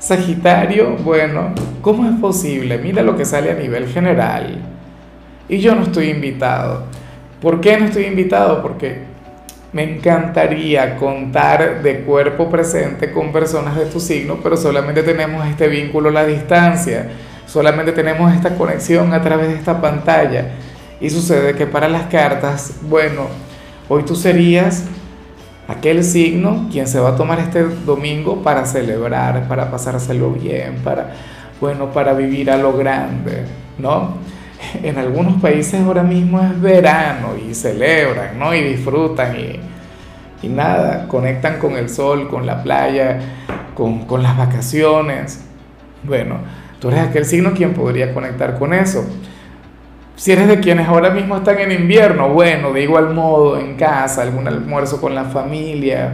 Sagitario, bueno, ¿cómo es posible? Mira lo que sale a nivel general. Y yo no estoy invitado. ¿Por qué no estoy invitado? Porque me encantaría contar de cuerpo presente con personas de tu signo, pero solamente tenemos este vínculo a la distancia, solamente tenemos esta conexión a través de esta pantalla. Y sucede que para las cartas, bueno, hoy tú serías aquel signo quien se va a tomar este domingo para celebrar, para pasárselo bien, para, bueno, para vivir a lo grande, ¿no? En algunos países ahora mismo es verano y celebran, ¿no? Y disfrutan y, y nada, conectan con el sol, con la playa, con, con las vacaciones. Bueno, tú eres aquel signo quien podría conectar con eso. Si eres de quienes ahora mismo están en invierno, bueno, de igual modo, en casa, algún almuerzo con la familia.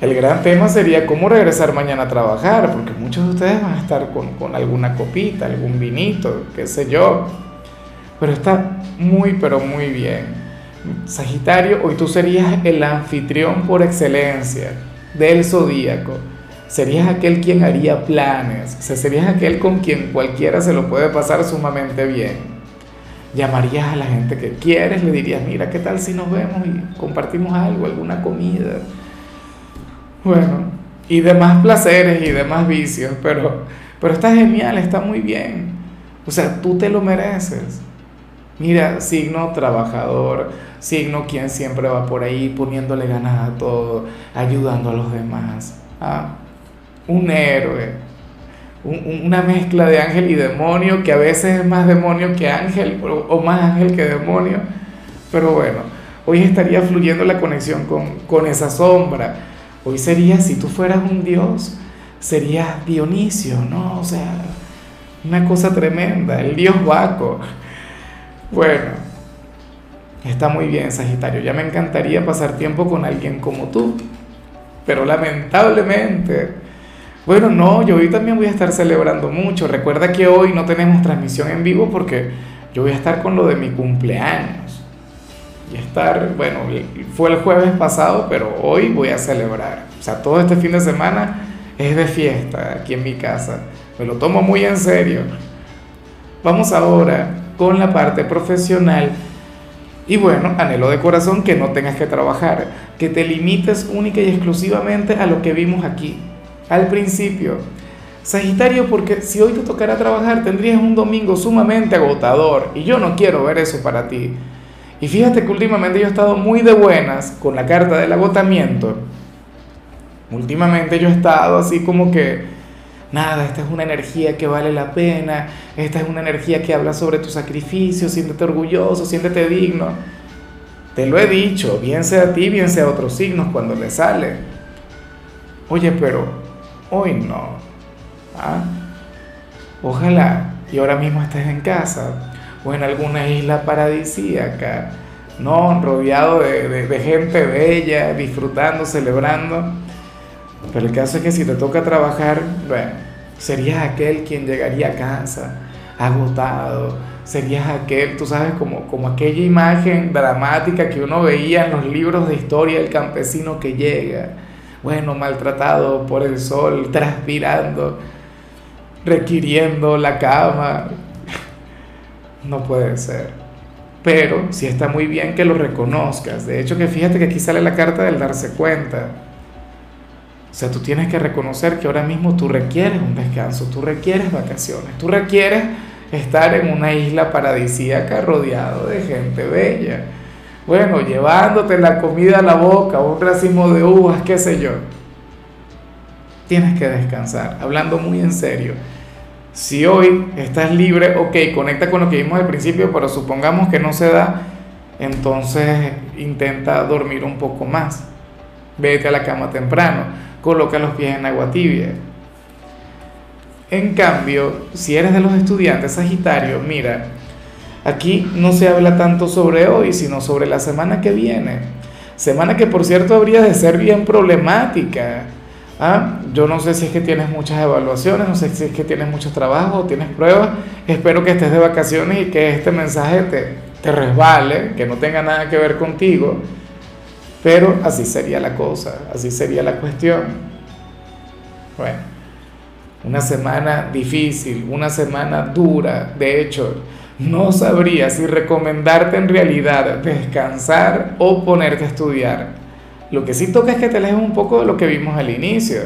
El gran tema sería cómo regresar mañana a trabajar, porque muchos de ustedes van a estar con, con alguna copita, algún vinito, qué sé yo. Pero está muy, pero muy bien. Sagitario, hoy tú serías el anfitrión por excelencia del zodíaco. Serías aquel quien haría planes, o serías aquel con quien cualquiera se lo puede pasar sumamente bien llamarías a la gente que quieres, le dirías, mira, ¿qué tal si nos vemos y compartimos algo, alguna comida? Bueno, y demás placeres y demás vicios, pero, pero está genial, está muy bien. O sea, tú te lo mereces. Mira, signo trabajador, signo quien siempre va por ahí poniéndole ganas a todo, ayudando a los demás. ¿ah? Un héroe, una mezcla de ángel y demonio, que a veces es más demonio que ángel o, más ángel que demonio. Pero bueno, hoy estaría fluyendo la conexión con, con esa sombra. Hoy sería, si tú fueras un dios, sería Dionisio, ¿no? O sea, una cosa tremenda, el dios Baco. Bueno, está muy bien, Sagitario. Ya me encantaría pasar tiempo con alguien como tú. Pero lamentablemente bueno, no, yo hoy también voy a estar celebrando mucho. Recuerda que hoy no tenemos transmisión en vivo porque yo voy a estar con lo de mi cumpleaños. Y estar, bueno, fue el jueves pasado, pero hoy voy a celebrar. O sea, todo este fin de semana es de fiesta aquí en mi casa. Me lo tomo muy en serio. Vamos ahora con la parte profesional. Y bueno, anhelo de corazón que no tengas que trabajar, que te limites única y exclusivamente a lo que vimos aquí al principio. Sagitario, porque si hoy te tocara trabajar tendrías un domingo sumamente agotador y yo no quiero ver eso para ti. Y fíjate que últimamente yo he estado muy de buenas con la carta del agotamiento. Últimamente yo he estado así como que, nada, esta es una energía que vale la pena, esta es una energía que habla sobre tu sacrificio, siéntete orgulloso, siéntete digno. Te lo he dicho, bien sea a ti, bien sea a otros signos cuando le sale. Oye, pero Hoy no. ¿Ah? Ojalá y ahora mismo estés en casa o en alguna isla paradisíaca, ¿no? Rodeado de, gente bella, disfrutando, celebrando. Pero el caso es que si te toca trabajar, bueno, serías aquel quien llegaría a casa agotado, serías aquel, tú sabes, como, como aquella imagen dramática que uno veía en los libros de historia del campesino que llega bueno, maltratado por el sol, transpirando, requiriendo la cama. No puede ser. Pero sí está muy bien que lo reconozcas. De hecho, que fíjate que aquí sale la carta del darse cuenta. O sea, tú tienes que reconocer que ahora mismo tú requieres un descanso, tú requieres vacaciones, tú requieres estar en una isla paradisíaca rodeado de gente bella bueno, llevándote la comida a la boca, un racimo de uvas, qué sé yo. Tienes que descansar, hablando muy en serio. Si hoy estás libre, ok, conecta con lo que vimos al principio, pero supongamos que no se da, entonces intenta dormir un poco más. Vete a la cama temprano, coloca los pies en agua tibia. En cambio, si eres de los estudiantes Sagitario, mira, aquí no se habla tanto sobre hoy, sino sobre la semana que viene. Semana que por cierto habría de ser bien problemática. ¿Ah? Yo no sé si es que tienes muchas evaluaciones, no sé si es que tienes muchos trabajos tienes pruebas. Espero que estés de vacaciones y que este mensaje te, te resbale, que no tenga nada que ver contigo. Pero así sería la cosa, así sería la cuestión. Bueno, una semana difícil, una semana dura. De hecho, no sabría si recomendarte en realidad descansar o ponerte a estudiar lo que sí toca es que te alejes un poco de lo que vimos al inicio.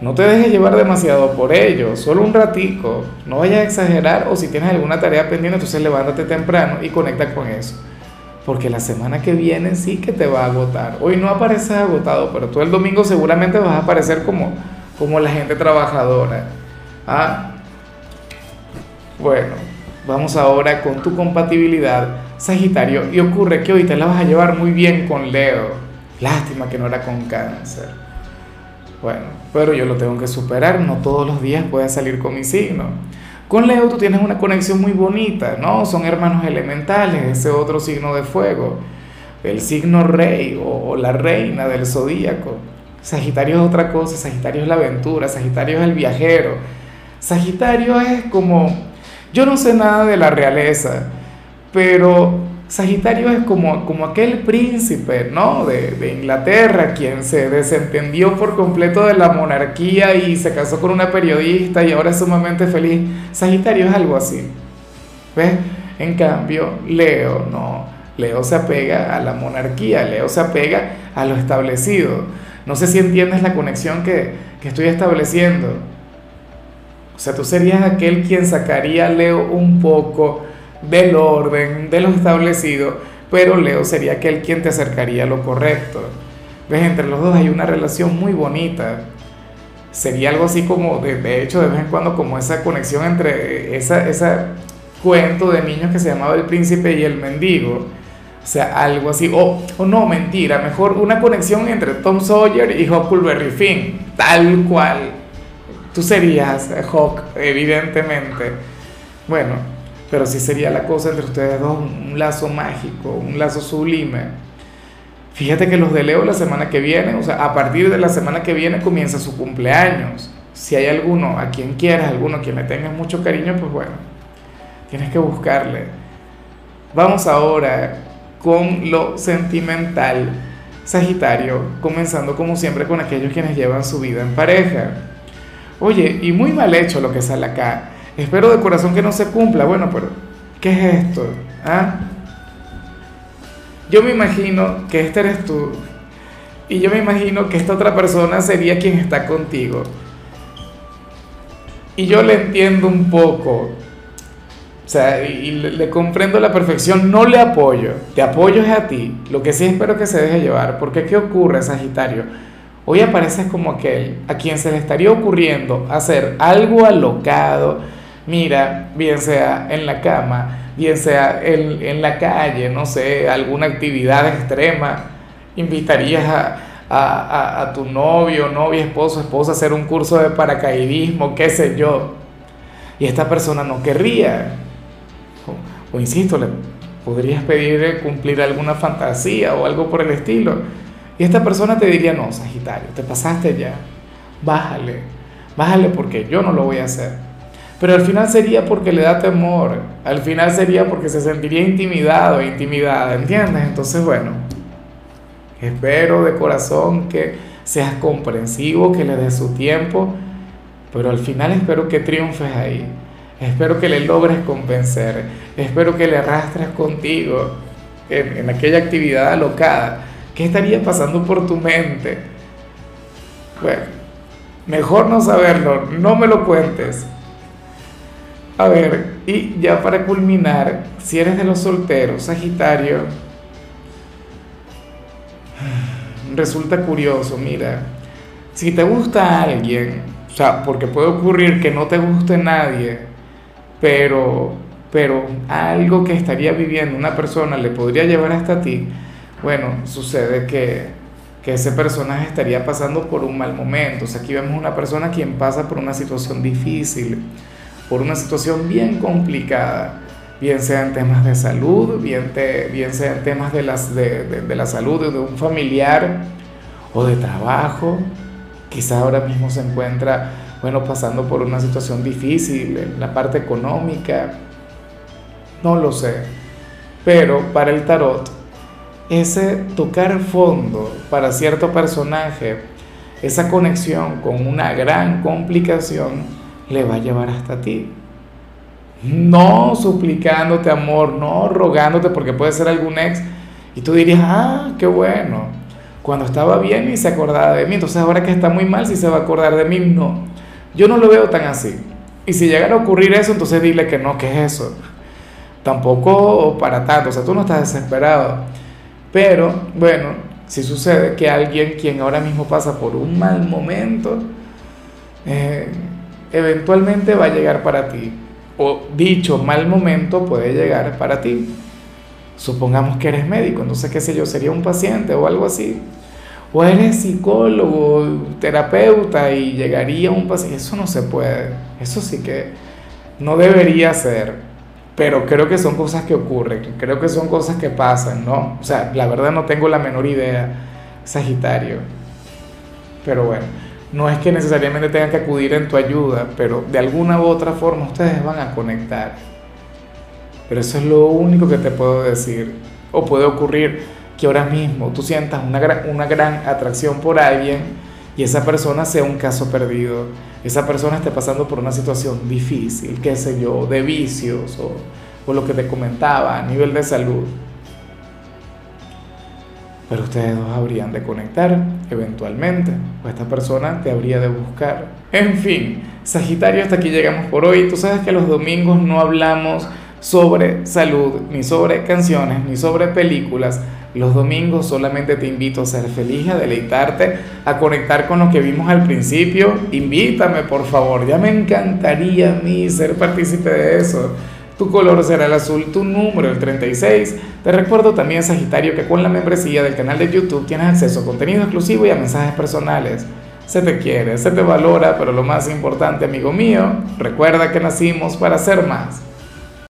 No te dejes llevar demasiado por ello, solo un ratico. No vayas a exagerar o si tienes alguna tarea pendiente, entonces levántate temprano y conecta con eso. Porque la semana que viene sí que te va a agotar. Hoy no apareces agotado, pero tú el domingo seguramente vas a aparecer como, como la gente trabajadora. ¿Ah? Bueno, vamos ahora con tu compatibilidad, Sagitario. Y ocurre que hoy te la vas a llevar muy bien con Leo. Lástima que no era con cáncer. Bueno, pero yo lo tengo que superar, no todos los días puede salir con mi signo. Con Leo tú tienes una conexión muy bonita, ¿no? Son hermanos elementales, ese otro signo de fuego, el signo rey o, la reina del zodíaco. Sagitario es otra cosa, Sagitario es la aventura, Sagitario es el viajero. Sagitario es como, yo no sé nada de la realeza, pero Sagitario es como, como aquel príncipe, ¿no? De, Inglaterra, quien se desentendió por completo de la monarquía y se casó con una periodista y ahora es sumamente feliz. Sagitario es algo así. ¿Ves? En cambio, Leo, no. Leo se apega a la monarquía, Leo se apega a lo establecido. No sé si entiendes la conexión que, que estoy estableciendo. O sea, tú serías aquel quien sacaría a Leo un poco del orden, de lo establecido, pero Leo sería aquel quien te acercaría a lo correcto. ¿Ves? Entre los dos hay una relación muy bonita. Sería algo así como, de, hecho, de vez en cuando, como esa conexión entre esa, ese cuento de niños que se llamaba El Príncipe y el Mendigo. O sea, algo así. O, o no, mentira, mejor una conexión entre Tom Sawyer y Huckleberry Finn. Tal cual. Tú serías Hawk, evidentemente. Bueno, pero sí sería la cosa entre ustedes dos un lazo mágico, un lazo sublime. Fíjate que los de Leo la semana que viene, o sea, a partir de la semana que viene comienza su cumpleaños. Si hay alguno a quien quieras, alguno a quien le tengas mucho cariño, pues bueno, tienes que buscarle. Vamos ahora con lo sentimental, Sagitario, comenzando como siempre con aquellos quienes llevan su vida en pareja. Oye, y muy mal hecho lo que sale acá. Espero de corazón que no se cumpla. Bueno, pero ¿qué es esto? ¿Ah? Yo me imagino que este eres tú. Y yo me imagino que esta otra persona sería quien está contigo. Y yo le entiendo un poco. O sea, y le, comprendo la perfección. No le apoyo. Te apoyo es a ti. Lo que sí espero que se deje llevar. Porque ¿qué ocurre, Sagitario? Hoy apareces como aquel a quien se le estaría ocurriendo hacer algo alocado mira, bien sea en la cama, bien sea en, la calle, no sé, alguna actividad extrema, invitarías a, a, tu novio, novia, esposo, esposa a hacer un curso de paracaidismo, qué sé yo, y esta persona no querría, o, insisto, le podrías pedir cumplir alguna fantasía o algo por el estilo, y esta persona te diría, no, Sagitario, te pasaste ya, bájale, bájale porque yo no lo voy a hacer. Pero al final sería porque le da temor, al final sería porque se sentiría intimidado, intimidada, ¿entiendes? Entonces, bueno, espero de corazón que seas comprensivo, que le des su tiempo, pero al final espero que triunfes ahí. Espero que le logres convencer, espero que le arrastres contigo en, en aquella actividad alocada. ¿Qué estaría pasando por tu mente? Bueno, mejor no saberlo, no me lo cuentes. A ver, y ya para culminar, si eres de los solteros, Sagitario, resulta curioso, mira, si te gusta alguien, o sea, porque puede ocurrir que no te guste nadie, pero, pero algo que estaría viviendo una persona le podría llevar hasta ti, bueno, sucede que, que ese personaje estaría pasando por un mal momento. O sea, aquí vemos una persona quien pasa por una situación difícil, por una situación bien complicada, bien sea en temas de salud, bien, bien sea temas de, las, de, de la salud de un familiar o de trabajo. Quizá ahora mismo se encuentra, bueno, pasando por una situación difícil en la parte económica. No lo sé. Pero para el tarot, ese tocar fondo para cierto personaje, esa conexión con una gran complicación, le va a llevar hasta ti. No suplicándote amor, no rogándote porque puede ser algún ex y tú dirías, ah, qué bueno, cuando estaba bien y se acordaba de mí, entonces ahora que está muy mal, si se va a acordar de mí, no. Yo no lo veo tan así. Y si llegara a ocurrir eso, entonces dile que no, que es eso. Tampoco para tanto, o sea, tú no estás desesperado. Pero bueno, si sucede que alguien quien ahora mismo pasa por un mal momento, eh, eventualmente va a llegar para ti. O dicho mal momento puede llegar para ti. Supongamos que eres médico, entonces qué sé yo, sería un paciente o algo así. O eres psicólogo, terapeuta y llegaría un paciente. Eso no se puede. Eso sí que no debería ser pero creo que son cosas que ocurren, creo que son cosas que pasan, ¿no? O sea, la verdad no tengo la menor idea, Sagitario. Pero bueno, no es que necesariamente tengan que acudir en tu ayuda, pero de alguna u otra forma ustedes van a conectar. Pero eso es lo único que te puedo decir. O puede ocurrir que ahora mismo tú sientas una gran, una gran atracción por alguien y esa persona sea un caso perdido esa persona esté pasando por una situación difícil, qué sé yo, de vicios o, lo que te comentaba a nivel de salud. Pero ustedes dos habrían de conectar eventualmente, o esta persona te habría de buscar. En fin, Sagitario, hasta aquí llegamos por hoy. Tú sabes que los domingos no hablamos sobre salud, ni sobre canciones, ni sobre películas los domingos solamente te invito a ser feliz, a deleitarte, a conectar con lo que vimos al principio. Invítame, por favor. Ya me encantaría a mí ser partícipe de eso. Tu color será el azul, tu número el 36. Te recuerdo también, Sagitario, que con la membresía del canal de YouTube tienes acceso a contenido exclusivo y a mensajes personales. Se te quiere, se te valora, pero lo más importante, amigo mío, recuerda que nacimos para ser más.